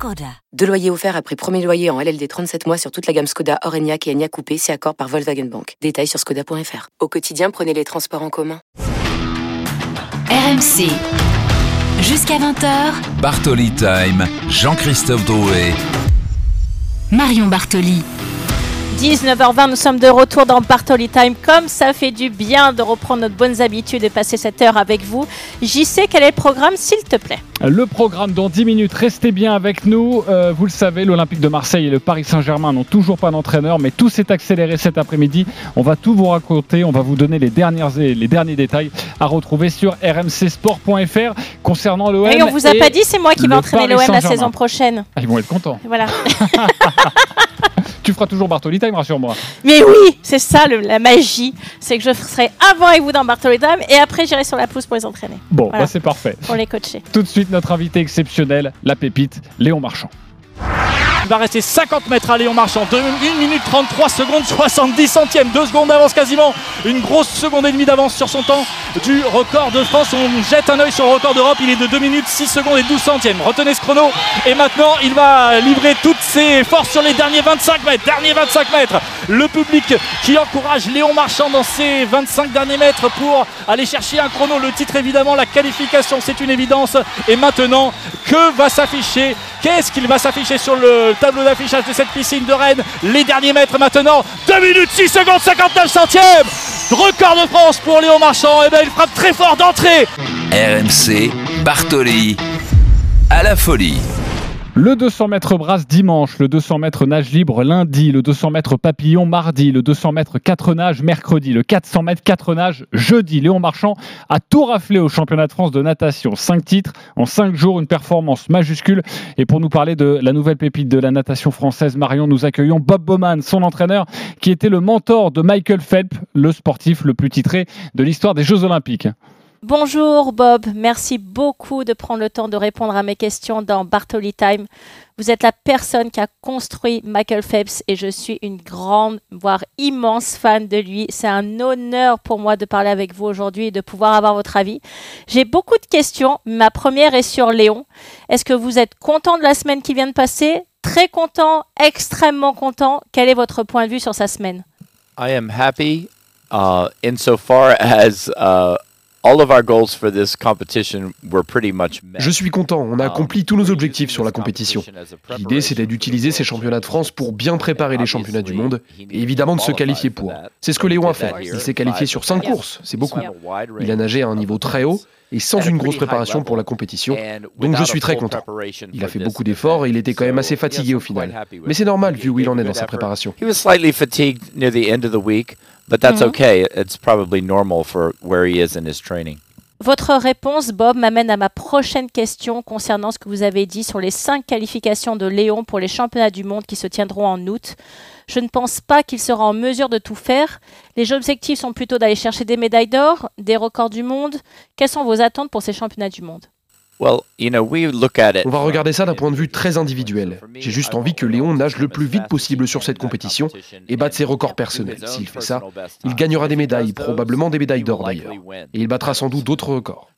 Skoda. Deux loyers offerts après premier loyer en LLD 37 mois sur toute la gamme Skoda, Orenia et Enya Coupé, c'est accord par Volkswagen Bank. Détails sur skoda.fr. Au quotidien, prenez les transports en commun. RMC. Jusqu'à 20h. Bartoli Time. Jean-Christophe Drouet. Marion Bartoli. 19h20, nous sommes de retour dans Bartoli Time. Comme ça fait du bien de reprendre notre bonnes habitudes et passer cette heure avec vous. J'y sais quel est le programme, s'il te plaît? Le programme dans 10 minutes, restez bien avec nous. Euh, vous le savez, l'Olympique de Marseille et le Paris Saint-Germain n'ont toujours pas d'entraîneur, mais tout s'est accéléré cet après-midi. On va tout vous raconter, on va vous donner les, dernières, les derniers détails à retrouver sur rmcsport.fr concernant l'OM. Et on vous a pas dit, c'est moi qui vais entraîner l'OM la saison prochaine. Ah, ils vont être contents. Voilà. tu feras toujours Bartoli Time, rassure-moi. Mais oui, c'est ça le- la magie. C'est que je serai avant avec vous dans Bartoli Time et après j'irai sur la pousse pour les entraîner. Bon, Voilà. bah, c'est parfait. Pour les coacher. Tout de suite, notre invité exceptionnel, la pépite, Léon Marchand. Il va rester 50 mètres à Léon Marchand. 1 minute 33 secondes 70 centièmes. 2 secondes d'avance quasiment. Une grosse seconde et demie d'avance sur son temps du record de France. On jette un œil sur le record d'Europe. Il est de 2 minutes 6 secondes et 12 centièmes. Retenez ce chrono. Et maintenant, il va livrer toutes ses forces sur les derniers 25 mètres. Derniers 25 mètres. Le public qui encourage Léon Marchand dans ses 25 derniers mètres pour aller chercher un chrono. Le titre, évidemment, la qualification, c'est une évidence. Et maintenant, que va s'afficher Qu'est-ce qu'il va s'afficher sur le tableau d'affichage de cette piscine de Rennes? Les derniers mètres maintenant. 2 minutes 6 secondes 59 centièmes. Record de France pour Léon Marchand. Et bien, il frappe très fort d'entrée. RMC. Bartoli. À la folie. Le 200 mètres brasse dimanche, le 200 mètres nage libre lundi, le 200 mètres papillon mardi, le 200 mètres 4 nages mercredi, le 400 mètres 4 nages jeudi. Léon Marchand a tout raflé au championnat de France de natation. 5 titres en 5 jours, une performance majuscule. Et pour nous parler de la nouvelle pépite de la natation française, Marion, nous accueillons Bob Bowman, son entraîneur, qui était le mentor de Michael Phelps, le sportif le plus titré de l'histoire des Jeux Olympiques. Bonjour Bob, merci beaucoup de prendre le temps de répondre à mes questions dans Bartoli Time. Vous êtes la personne qui a construit Michael Phelps et je suis une grande, voire immense fan de lui. C'est un honneur pour moi de parler avec vous aujourd'hui et de pouvoir avoir votre avis. J'ai beaucoup de questions. Ma première est sur Léon. Est-ce que vous êtes content de la semaine qui vient de passer? Très content, extrêmement content. Quel est votre point de vue sur sa semaine? Uh, all of our goals for this competition were pretty much met. Je suis content, on a Um, accompli tous nos objectifs sur la compétition. L'idée, c'était d'utiliser ces championnats de France pour bien préparer les championnats du monde et évidemment de se qualifier pour. C'est ce que Léon a fait. Il s'est qualifié sur 5 courses, c'est beaucoup. Il a nagé à un niveau très haut et sans une grosse préparation pour la compétition. Donc je suis très content. Il a fait beaucoup d'efforts et il était quand même assez fatigué au final. Mais c'est normal vu où il en est dans sa préparation. But that's Mhm. okay. It's probably normal for where he is in his training. Votre réponse, Bob, m'amène à ma prochaine question concernant ce que vous avez dit sur les cinq qualifications de Léon pour les championnats du monde qui se tiendront en août. Je ne pense pas qu'il sera en mesure de tout faire. Les objectifs sont plutôt d'aller chercher des médailles d'or, des records du monde. Quelles sont vos attentes pour ces championnats du monde? Well, you know, we look at it. On va regarder ça d'un point de vue très individuel. J'ai juste envie que Léon nage le plus vite possible sur cette compétition et batte ses records personnels. S'il fait ça, il gagnera des médailles, probablement des médailles d'or d'ailleurs. Et il battra sans doute d'autres records.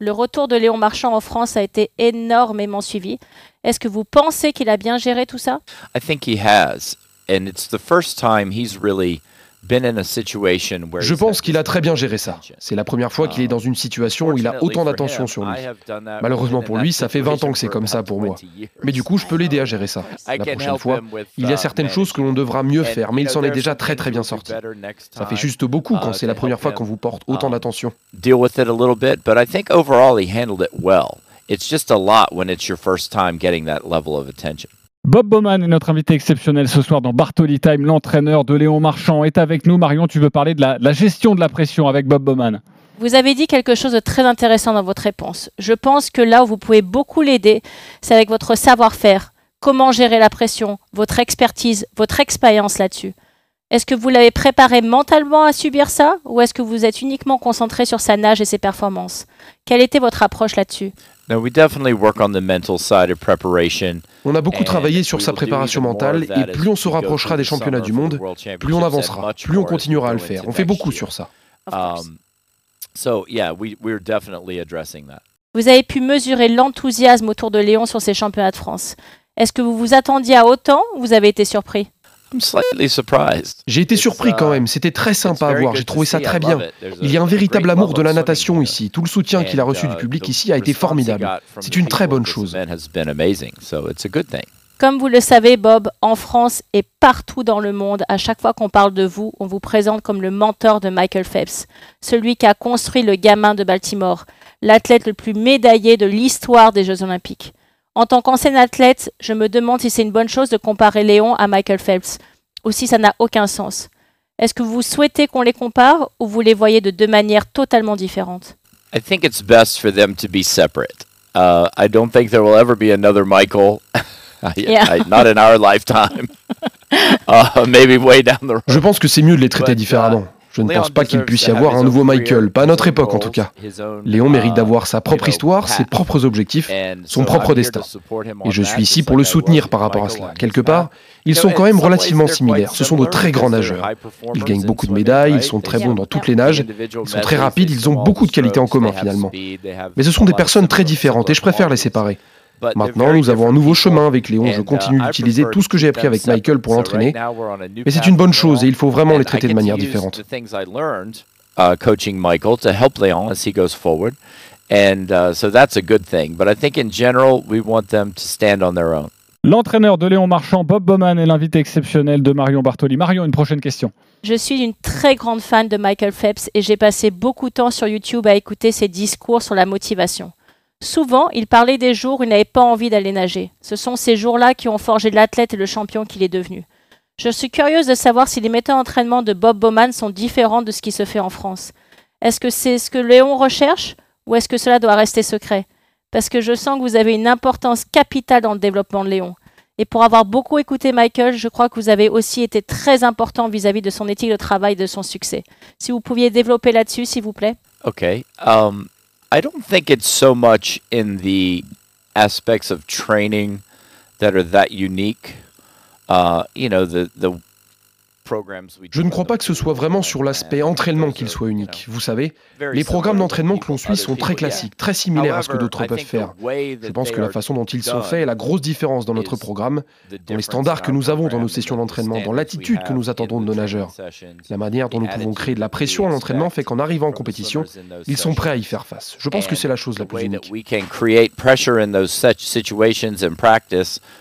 Le retour de Léon Marchand en France a été énormément suivi. Est-ce que vous pensez qu'il a bien géré tout ça? I think he has, and it's the first time he's really Je pense qu'il a très bien géré ça. C'est la première fois qu'il est dans une situation où il a autant d'attention sur lui. Malheureusement pour lui, ça fait 20 ans que c'est comme ça pour moi. Mais du coup, je peux l'aider à gérer ça. La prochaine fois, il y a certaines choses que l'on devra mieux faire, mais il s'en est déjà très très bien sorti. Ça fait juste beaucoup quand c'est la première fois qu'on vous porte autant d'attention. It's just a lot when it's your first time getting that level of attention. Bob Bowman est notre invité exceptionnel ce soir dans Bartoli Time. L'entraîneur de Léon Marchand est avec nous. Marion, tu veux parler de la, gestion de la pression avec Bob Bowman? Vous avez dit quelque chose de très intéressant dans votre réponse. Je pense que là où vous pouvez beaucoup l'aider, c'est avec votre savoir-faire. Comment gérer la pression, votre expertise, votre expérience là-dessus. Est-ce que vous l'avez préparé mentalement à subir ça ou est-ce que vous êtes uniquement concentré sur sa nage et ses performances? Quelle était votre approche là-dessus? On a beaucoup travaillé sur sa préparation mentale et plus on se rapprochera des championnats du monde, plus on avancera, plus on continuera à le faire. On fait beaucoup sur ça. Um, vous avez pu mesurer l'enthousiasme autour de Léon sur ces championnats de France. Est-ce que vous vous attendiez à autant ou vous avez été surpris? J'ai été surpris quand uh, même, c'était très sympa à voir, j'ai trouvé ça très bien. Il y a un véritable amour de la natation ici, tout le soutien qu'il a reçu du uh, public ici a été formidable. C'est une très bonne chose. Comme vous le savez, Bob, en France et partout dans le monde, à chaque fois qu'on parle de vous, on vous présente comme le mentor de Michael Phelps, celui qui a construit le gamin de Baltimore, l'athlète le plus médaillé de l'histoire des Jeux olympiques. En tant qu'ancien athlète, je me demande si c'est une bonne chose de comparer Léon à Michael Phelps, ou si ça n'a aucun sens. Est-ce que vous souhaitez qu'on les compare ou vous les voyez de deux manières totalement différentes? I think it's best for them to be separate. Uh, I don't think there will ever be another Michael. yeah. not in our lifetime. uh, maybe way down the road. Je pense que c'est mieux de les traiter uh, différemment. Je ne pense pas qu'il puisse y avoir un nouveau Michael, pas à notre époque en tout cas. Léon mérite d'avoir sa propre histoire, ses propres objectifs, son propre destin. Et je suis ici pour le soutenir par rapport à cela. Quelque part, ils sont quand même relativement similaires. Ce sont de très grands nageurs. Ils gagnent beaucoup de médailles, ils sont très bons dans toutes les nages, ils sont très rapides, ils ont beaucoup de qualités en commun finalement. Mais ce sont des personnes très différentes et je préfère les séparer. Maintenant, nous avons un nouveau chemin avec Léon. Je continue uh, d'utiliser tout ce que j'ai appris avec Michael pour l'entraîner. Mais c'est une bonne chose et il faut vraiment les traiter de manière différente. Uh, coaching Michael to help Léon as he goes forward. And uh, so that's a good thing. But I think in general, we want them to stand on their own. L'entraîneur de Léon Marchand, Bob Bowman, est l'invité exceptionnel de Marion Bartoli. Marion, une prochaine question. Je suis une très grande fan de Michael Phelps et j'ai passé beaucoup de temps sur YouTube à écouter ses discours sur la motivation. Souvent, il parlait des jours où il n'avait pas envie d'aller nager. Ce sont ces jours-là qui ont forgé l'athlète et le champion qu'il est devenu. Je suis curieuse de savoir si les méthodes d'entraînement de Bob Bowman sont différentes de ce qui se fait en France. Est-ce que c'est ce que Léon recherche ou est-ce que cela doit rester secret? Parce que je sens que vous avez une importance capitale dans le développement de Léon. Et pour avoir beaucoup écouté Michael, je crois que vous avez aussi été très important vis-à-vis de son éthique de travail et de son succès. Si vous pouviez développer là-dessus, s'il vous plaît. Ok. Um, I don't think it's so much in the aspects of training that are that unique. Uh, you know, the the Je ne crois pas que ce soit vraiment sur l'aspect entraînement qu'il soit unique. Vous savez, les programmes d'entraînement que l'on suit sont très classiques, très similaires à ce que d'autres peuvent faire. Je pense que la façon dont ils sont faits est la grosse différence dans notre programme, dans les standards que nous avons dans nos sessions d'entraînement, dans l'attitude que nous attendons de nos nageurs. La manière dont nous pouvons créer de la pression à l'entraînement fait qu'en arrivant en compétition, ils sont prêts à y faire face. Je pense que c'est la chose la plus unique.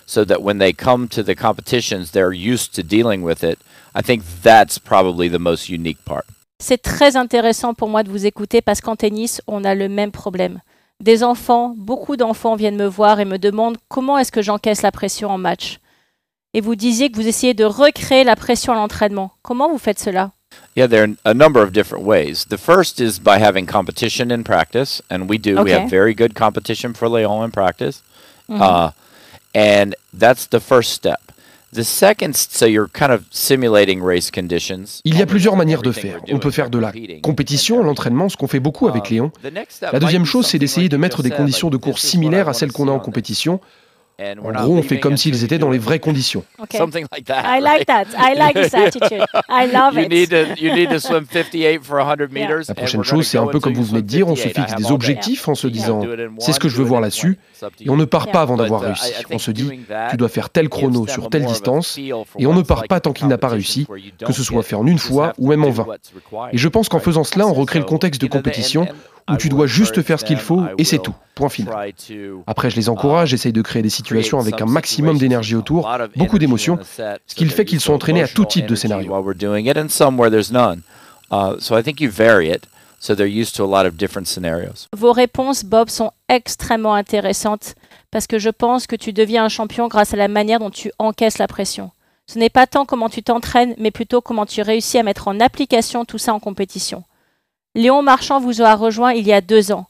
so that when they come to the competitions, they're used to dealing with it. I think that's probably the most unique part. C'est très intéressant pour moi de vous écouter parce qu'en tennis, on a le même problème. Des enfants, beaucoup d'enfants viennent me voir et me demandent comment est-ce que j'encaisse la pression en match. Et vous disiez que vous essayez de recréer la pression à l'entraînement. Comment vous faites cela? Yeah, there are a number of different ways. The first is by having competition in practice, and we do. Okay. We have very good competition for Leon in practice, mm -hmm. uh, and that's the first step. Il y a plusieurs manières de faire. On peut faire de la compétition, l'entraînement, ce qu'on fait beaucoup avec uh, Léon. La deuxième chose, c'est d'essayer de mettre des conditions de course similaires à celles qu'on a en compétition, en gros, on fait comme s'ils étaient dans les vraies conditions. Okay. Something like that. I like that. I like this attitude. I love it. Need to, you need to swim 58 for 100 meters. La prochaine chose, c'est un peu comme vous venez de dire, on se fixe des objectifs en se disant c'est ce que je veux voir là-dessus, et on ne part pas avant d'avoir uh, réussi. On se dit tu dois faire tel chrono sur telle distance, et on ne part pas tant qu'il n'a pas réussi, que ce soit fait en une fois ou même en 20. Et je pense qu'en faisant cela, on recrée le contexte de compétition où tu dois juste faire ce qu'il faut et c'est tout. Point final. Après, je les encourage, j'essaye de créer des situations avec un maximum d'énergie autour, beaucoup d'émotions, ce qui fait qu'ils sont entraînés à tout type de scénario. Vos réponses, Bob, sont extrêmement intéressantes parce que je pense que tu deviens un champion grâce à la manière dont tu encaisses la pression. Ce n'est pas tant comment tu t'entraînes, mais plutôt comment tu réussis à mettre en application tout ça en compétition. Léon Marchand vous aura rejoint il y a deux ans.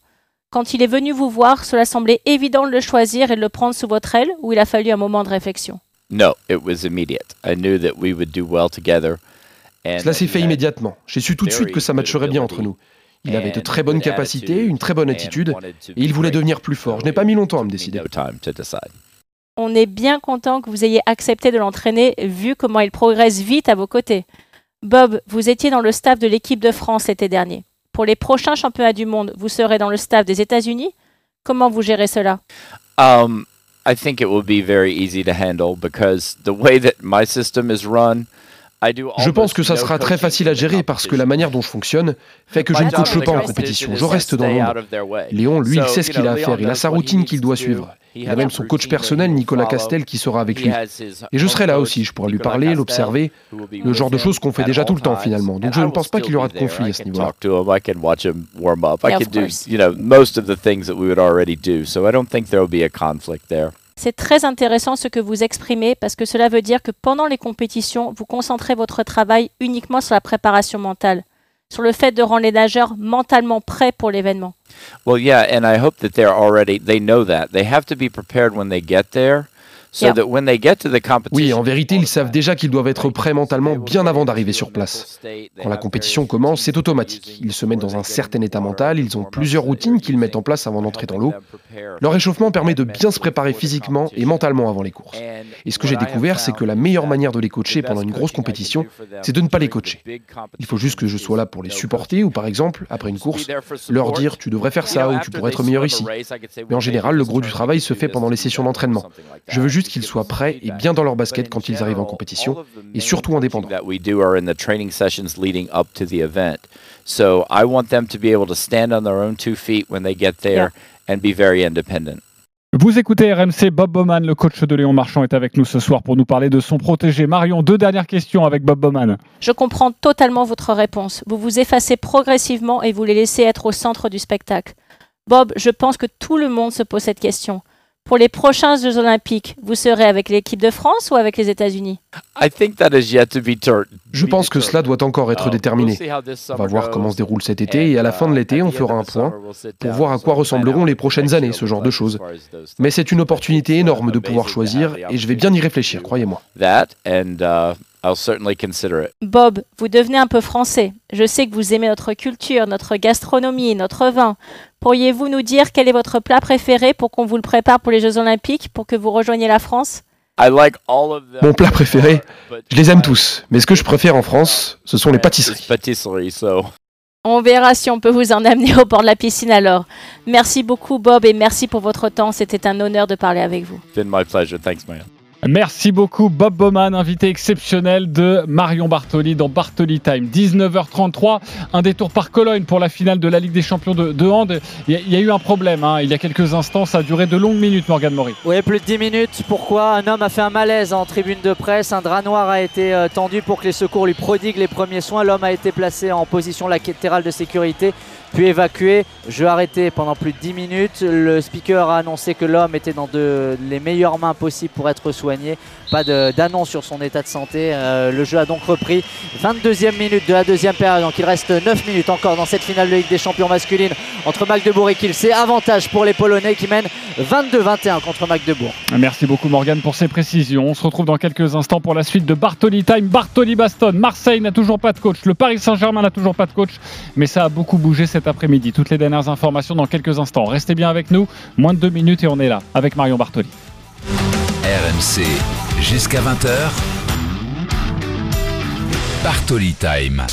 Quand il est venu vous voir, cela semblait évident de le choisir et de le prendre sous votre aile, ou il a fallu un moment de réflexion? No, it was immediate. I knew that we would do well together. Cela s'est fait immédiatement. J'ai su tout de suite que ça matcherait bien entre nous. Il avait de très bonnes capacités, une très bonne attitude, et il voulait devenir plus fort. Je n'ai pas mis longtemps à me décider. On est bien content que vous ayez accepté de l'entraîner, vu comment il progresse vite à vos côtés. Bob, vous étiez dans le staff de l'équipe de France l'été dernier. Pour les prochains championnats du monde, vous serez dans le staff des États-Unis? Comment vous gérez cela? Um, I think it will be very easy to handle because the way that my system is run, je pense que ça sera très facile à gérer parce que la manière dont je fonctionne fait que je ne coache pas en compétition, je reste dans l'ombre. Léon, lui, il sait ce qu'il a à faire, il a sa routine qu'il doit suivre. Il a même son coach personnel, Nicolas Castel, qui sera avec lui. Et je serai là aussi, je pourrai lui parler, l'observer, le genre de choses qu'on fait déjà tout le temps finalement. Donc je ne pense pas qu'il y aura de conflit à ce niveau-là. C'est très intéressant ce que vous exprimez parce que cela veut dire que pendant les compétitions, vous concentrez votre travail uniquement sur la préparation mentale, sur le fait de rendre les nageurs mentalement prêts pour l'événement. Well, yeah, and I hope that they're already they know that. They have to be prepared when they get there. Oui, en vérité, ils savent déjà qu'ils doivent être prêts mentalement bien avant d'arriver sur place. Quand la compétition commence, c'est automatique. Ils se mettent dans un certain état mental, ils ont plusieurs routines qu'ils mettent en place avant d'entrer dans l'eau. Leur échauffement permet de bien se préparer physiquement et mentalement avant les courses. Et ce que j'ai découvert, c'est que la meilleure manière de les coacher pendant une grosse compétition, c'est de ne pas les coacher. Il faut juste que je sois là pour les supporter ou par exemple, après une course, leur dire tu devrais faire ça ou tu pourrais être meilleur ici. Mais en général, le gros du travail se fait pendant les sessions d'entraînement. Je veux juste qu'ils soient prêts et bien dans leur basket quand ils arrivent en compétition et surtout indépendants. So I want them to be able to stand on their own two feet when they get there and be very independent. Vous écoutez RMC, Bob Bowman, le coach de Léon Marchand, est avec nous ce soir pour nous parler de son protégé. Marion, deux dernières questions avec Bob Bowman. Je comprends totalement votre réponse. Vous vous effacez progressivement et vous les laissez être au centre du spectacle. Bob, je pense que tout le monde se pose cette question. Pour les prochains Jeux Olympiques, vous serez avec l'équipe de France ou avec les États-Unis? Je pense que cela doit encore être déterminé. On va voir comment se déroule cet été et à la fin de l'été, on fera un point pour voir à quoi ressembleront les prochaines années, ce genre de choses. Mais c'est une opportunité énorme de pouvoir choisir et je vais bien y réfléchir, croyez-moi. Bob, vous devenez un peu français. Je sais que vous aimez notre culture, notre gastronomie, notre vin. Pourriez-vous nous dire quel est votre plat préféré pour qu'on vous le prépare pour les Jeux Olympiques, pour que vous rejoigniez la France? Mon plat préféré, je les aime tous, mais ce que je préfère en France, ce sont les pâtisseries. On verra si on peut vous en amener au bord de la piscine alors. Merci beaucoup Bob et merci pour votre temps, c'était un honneur de parler avec vous. Merci beaucoup Bob Bowman, invité exceptionnel de Marion Bartoli dans Bartoli Time. 19h33, un détour par Cologne pour la finale de la Ligue des Champions de, de hand. Il y, a, eu un problème, hein. il y a quelques instants, ça a duré de longues minutes Morgan Mori. Oui, plus de 10 minutes. Pourquoi Un homme a fait un malaise en tribune de presse, un drap noir a été euh, tendu pour que les secours lui prodiguent les premiers soins. L'homme a été placé en position latérale de sécurité puis évacué. Jeu arrêté pendant plus de 10 minutes. Le speaker a annoncé que l'homme était dans les meilleures mains possibles pour être soigné. Pas d'annonce sur son état de santé. Euh, le jeu a donc repris. 22e minute de la deuxième période. Donc il reste 9 minutes encore dans cette finale de Ligue des Champions masculine entre Magdebourg et Kiel. C'est avantage pour les Polonais qui mènent 22-21 contre Magdebourg. Merci beaucoup Morgan pour ces précisions. On se retrouve dans quelques instants pour la suite de Bartoli Time. Bartoli Baston. Marseille n'a toujours pas de coach. Le Paris Saint-Germain n'a toujours pas de coach. Mais ça a beaucoup bougé cet après-midi. Toutes les dernières informations dans quelques instants. Restez bien avec nous. Moins de deux minutes et on est là avec Marion Bartoli. RMC jusqu'à 20h. Bartoli Time.